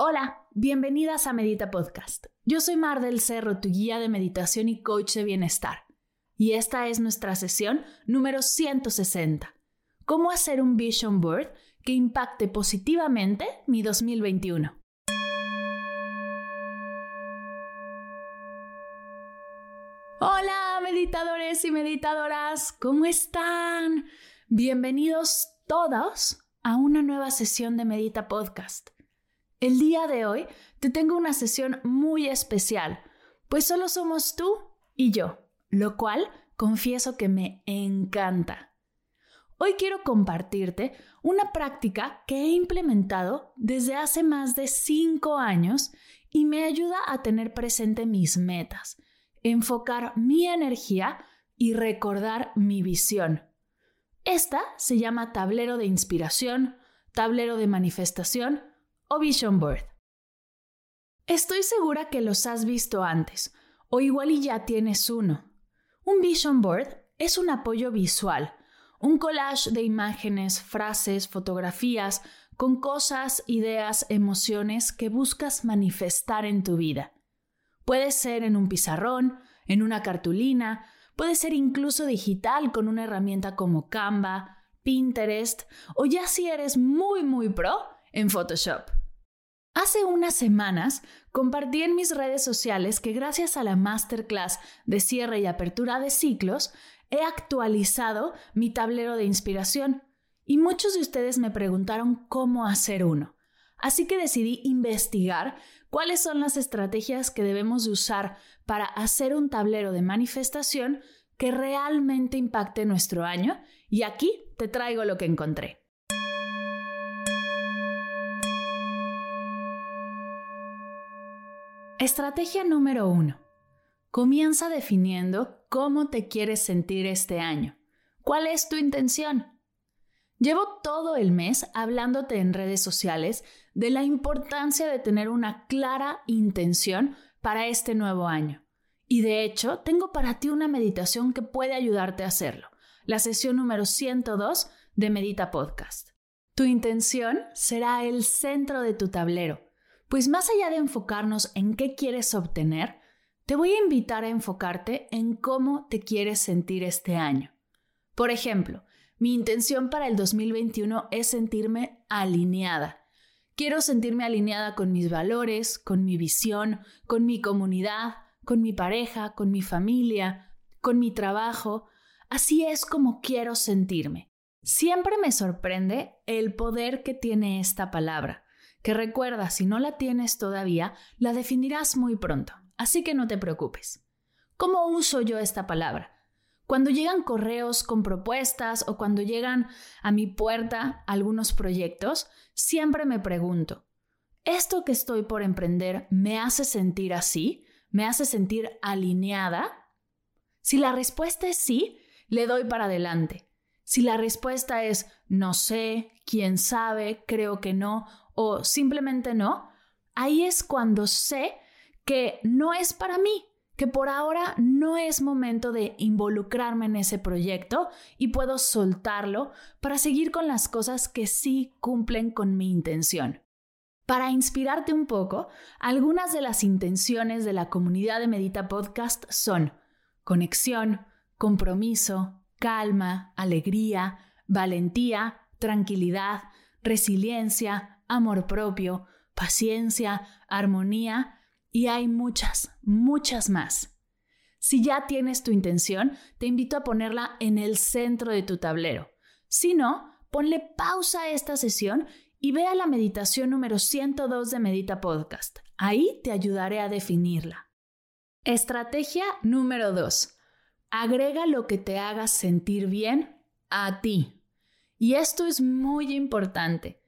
Hola, bienvenidas a Medita Podcast. Yo soy Mar del Cerro, tu guía de meditación y coach de bienestar. Y esta es nuestra sesión número 160. ¿Cómo hacer un vision board que impacte positivamente mi 2021? Hola, meditadores y meditadoras, ¿cómo están? Bienvenidos todos a una nueva sesión de Medita Podcast. El día de hoy te tengo una sesión muy especial, pues solo somos tú y yo, lo cual confieso que me encanta. Hoy quiero compartirte una práctica que he implementado desde hace más de cinco años y me ayuda a tener presente mis metas enfocar mi energía y recordar mi visión. Esta se llama tablero de inspiración, tablero de manifestación o vision board. Estoy segura que los has visto antes, o igual y ya tienes uno. Un vision board es un apoyo visual, un collage de imágenes, frases, fotografías, con cosas, ideas, emociones que buscas manifestar en tu vida. Puede ser en un pizarrón, en una cartulina, puede ser incluso digital con una herramienta como Canva, Pinterest o ya si eres muy muy pro en Photoshop. Hace unas semanas compartí en mis redes sociales que gracias a la masterclass de cierre y apertura de ciclos he actualizado mi tablero de inspiración y muchos de ustedes me preguntaron cómo hacer uno. Así que decidí investigar cuáles son las estrategias que debemos usar para hacer un tablero de manifestación que realmente impacte nuestro año y aquí te traigo lo que encontré. Estrategia número 1. Comienza definiendo cómo te quieres sentir este año. ¿Cuál es tu intención? Llevo todo el mes hablándote en redes sociales de la importancia de tener una clara intención para este nuevo año. Y de hecho, tengo para ti una meditación que puede ayudarte a hacerlo, la sesión número 102 de Medita Podcast. Tu intención será el centro de tu tablero, pues más allá de enfocarnos en qué quieres obtener, te voy a invitar a enfocarte en cómo te quieres sentir este año. Por ejemplo, mi intención para el 2021 es sentirme alineada. Quiero sentirme alineada con mis valores, con mi visión, con mi comunidad, con mi pareja, con mi familia, con mi trabajo. Así es como quiero sentirme. Siempre me sorprende el poder que tiene esta palabra, que recuerda, si no la tienes todavía, la definirás muy pronto, así que no te preocupes. ¿Cómo uso yo esta palabra? Cuando llegan correos con propuestas o cuando llegan a mi puerta algunos proyectos, siempre me pregunto, ¿esto que estoy por emprender me hace sentir así? ¿Me hace sentir alineada? Si la respuesta es sí, le doy para adelante. Si la respuesta es no sé, quién sabe, creo que no o simplemente no, ahí es cuando sé que no es para mí, que por ahora no es momento de involucrarme en ese proyecto y puedo soltarlo para seguir con las cosas que sí cumplen con mi intención. Para inspirarte un poco, algunas de las intenciones de la comunidad de Medita Podcast son conexión, compromiso, calma, alegría, valentía, tranquilidad, resiliencia, amor propio, paciencia, armonía y hay muchas, muchas más. Si ya tienes tu intención, te invito a ponerla en el centro de tu tablero. Si no, ponle pausa a esta sesión y ve a la meditación número 102 de Medita Podcast. Ahí te ayudaré a definirla. Estrategia número 2. Agrega lo que te haga sentir bien a ti. Y esto es muy importante.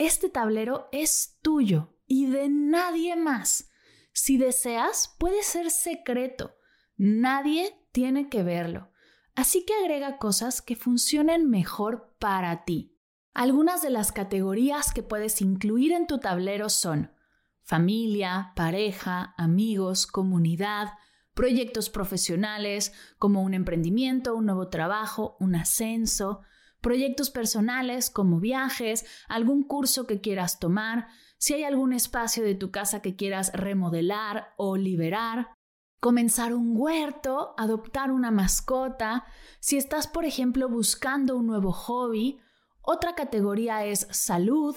Este tablero es tuyo y de nadie más. Si deseas, puede ser secreto. Nadie tiene que verlo. Así que agrega cosas que funcionen mejor para ti. Algunas de las categorías que puedes incluir en tu tablero son familia, pareja, amigos, comunidad, proyectos profesionales como un emprendimiento, un nuevo trabajo, un ascenso, proyectos personales como viajes, algún curso que quieras tomar, si hay algún espacio de tu casa que quieras remodelar o liberar, comenzar un huerto, adoptar una mascota, si estás, por ejemplo, buscando un nuevo hobby, otra categoría es salud,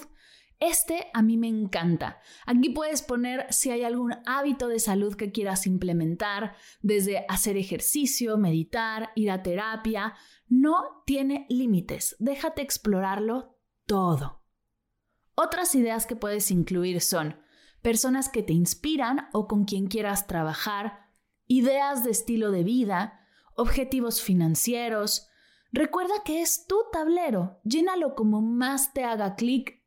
este a mí me encanta. Aquí puedes poner si hay algún hábito de salud que quieras implementar, desde hacer ejercicio, meditar, ir a terapia. No tiene límites. Déjate explorarlo todo. Otras ideas que puedes incluir son personas que te inspiran o con quien quieras trabajar, ideas de estilo de vida, objetivos financieros. Recuerda que es tu tablero. Llénalo como más te haga clic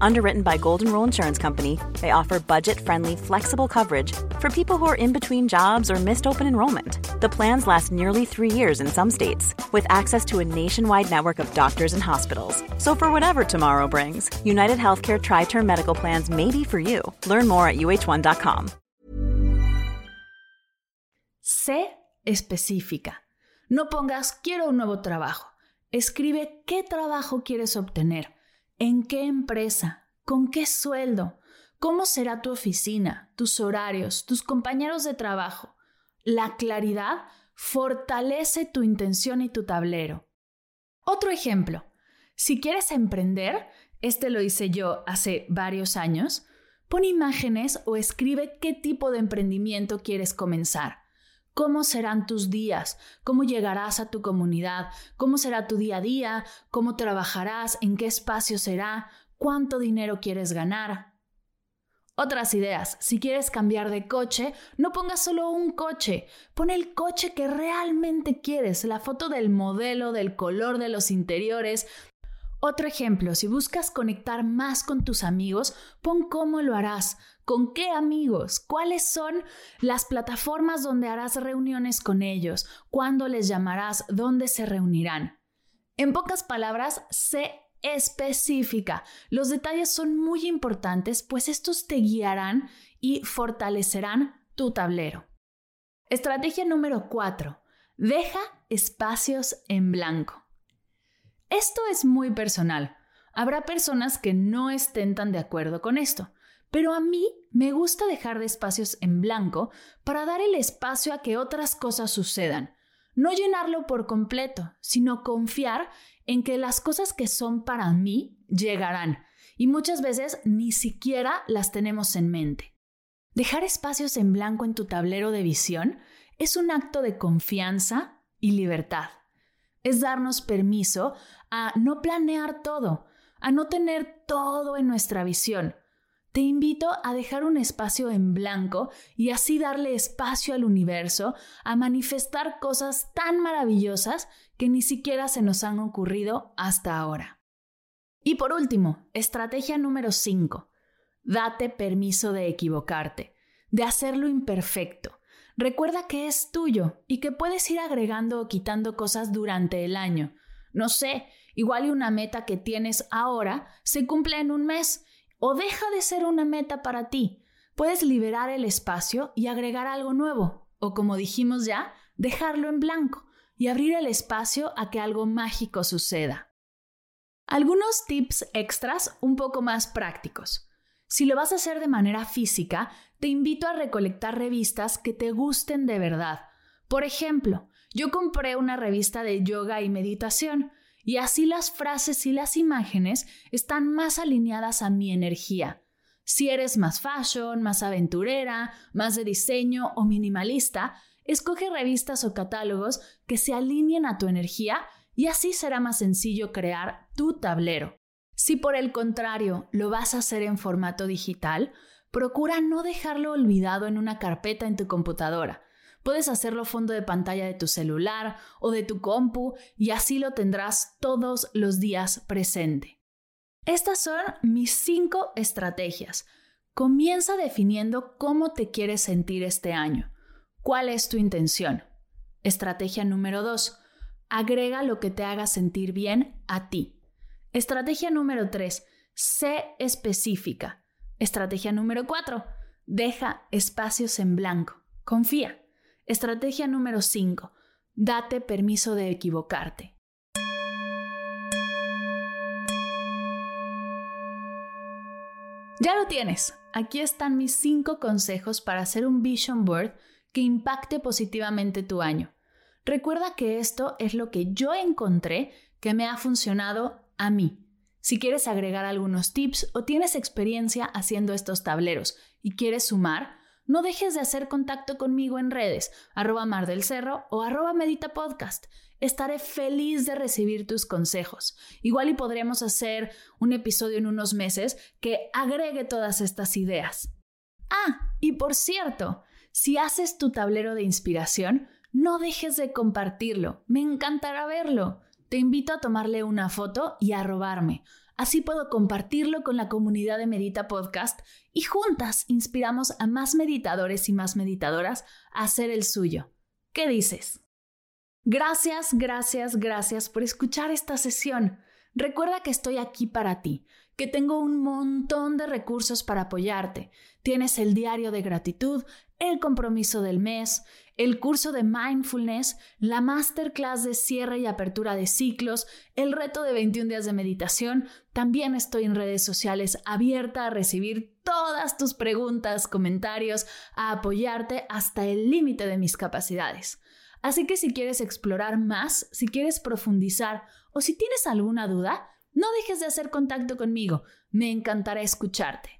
Underwritten by Golden Rule Insurance Company, they offer budget-friendly, flexible coverage for people who are in between jobs or missed open enrollment. The plans last nearly three years in some states, with access to a nationwide network of doctors and hospitals. So for whatever tomorrow brings, United Healthcare Tri-Term Medical Plans may be for you. Learn more at uh1.com. Sé específica. No pongas quiero un nuevo trabajo. Escribe qué trabajo quieres obtener ¿En qué empresa? ¿Con qué sueldo? ¿Cómo será tu oficina, tus horarios, tus compañeros de trabajo? La claridad fortalece tu intención y tu tablero. Otro ejemplo, si quieres emprender, este lo hice yo hace varios años, pon imágenes o escribe qué tipo de emprendimiento quieres comenzar. ¿Cómo serán tus días? ¿Cómo llegarás a tu comunidad? ¿Cómo será tu día a día? ¿Cómo trabajarás? ¿En qué espacio será? ¿Cuánto dinero quieres ganar? Otras ideas. Si quieres cambiar de coche, no pongas solo un coche. Pon el coche que realmente quieres, la foto del modelo, del color de los interiores, otro ejemplo, si buscas conectar más con tus amigos, pon cómo lo harás, con qué amigos, cuáles son las plataformas donde harás reuniones con ellos, cuándo les llamarás, dónde se reunirán. En pocas palabras, sé específica. Los detalles son muy importantes, pues estos te guiarán y fortalecerán tu tablero. Estrategia número 4. Deja espacios en blanco. Esto es muy personal. Habrá personas que no estén tan de acuerdo con esto, pero a mí me gusta dejar de espacios en blanco para dar el espacio a que otras cosas sucedan. No llenarlo por completo, sino confiar en que las cosas que son para mí llegarán y muchas veces ni siquiera las tenemos en mente. Dejar espacios en blanco en tu tablero de visión es un acto de confianza y libertad es darnos permiso a no planear todo, a no tener todo en nuestra visión. Te invito a dejar un espacio en blanco y así darle espacio al universo a manifestar cosas tan maravillosas que ni siquiera se nos han ocurrido hasta ahora. Y por último, estrategia número 5. Date permiso de equivocarte, de hacerlo imperfecto. Recuerda que es tuyo y que puedes ir agregando o quitando cosas durante el año. No sé, igual y una meta que tienes ahora se cumple en un mes o deja de ser una meta para ti. Puedes liberar el espacio y agregar algo nuevo, o como dijimos ya, dejarlo en blanco y abrir el espacio a que algo mágico suceda. Algunos tips extras un poco más prácticos. Si lo vas a hacer de manera física, te invito a recolectar revistas que te gusten de verdad. Por ejemplo, yo compré una revista de yoga y meditación, y así las frases y las imágenes están más alineadas a mi energía. Si eres más fashion, más aventurera, más de diseño o minimalista, escoge revistas o catálogos que se alineen a tu energía y así será más sencillo crear tu tablero. Si por el contrario lo vas a hacer en formato digital, procura no dejarlo olvidado en una carpeta en tu computadora. Puedes hacerlo fondo de pantalla de tu celular o de tu compu y así lo tendrás todos los días presente. Estas son mis cinco estrategias. Comienza definiendo cómo te quieres sentir este año. ¿Cuál es tu intención? Estrategia número dos. Agrega lo que te haga sentir bien a ti. Estrategia número tres. Sé específica. Estrategia número cuatro. Deja espacios en blanco. Confía. Estrategia número 5. Date permiso de equivocarte. Ya lo tienes. Aquí están mis 5 consejos para hacer un vision board que impacte positivamente tu año. Recuerda que esto es lo que yo encontré que me ha funcionado a mí. Si quieres agregar algunos tips o tienes experiencia haciendo estos tableros y quieres sumar, no dejes de hacer contacto conmigo en redes, arroba Mar del Cerro o arroba Medita Podcast. Estaré feliz de recibir tus consejos. Igual y podremos hacer un episodio en unos meses que agregue todas estas ideas. Ah, y por cierto, si haces tu tablero de inspiración, no dejes de compartirlo. Me encantará verlo. Te invito a tomarle una foto y a robarme. Así puedo compartirlo con la comunidad de Medita Podcast y juntas inspiramos a más meditadores y más meditadoras a hacer el suyo. ¿Qué dices? Gracias, gracias, gracias por escuchar esta sesión. Recuerda que estoy aquí para ti, que tengo un montón de recursos para apoyarte. Tienes el diario de gratitud, el compromiso del mes, el curso de mindfulness, la masterclass de cierre y apertura de ciclos, el reto de 21 días de meditación. También estoy en redes sociales abierta a recibir todas tus preguntas, comentarios, a apoyarte hasta el límite de mis capacidades. Así que si quieres explorar más, si quieres profundizar o si tienes alguna duda, no dejes de hacer contacto conmigo. Me encantará escucharte.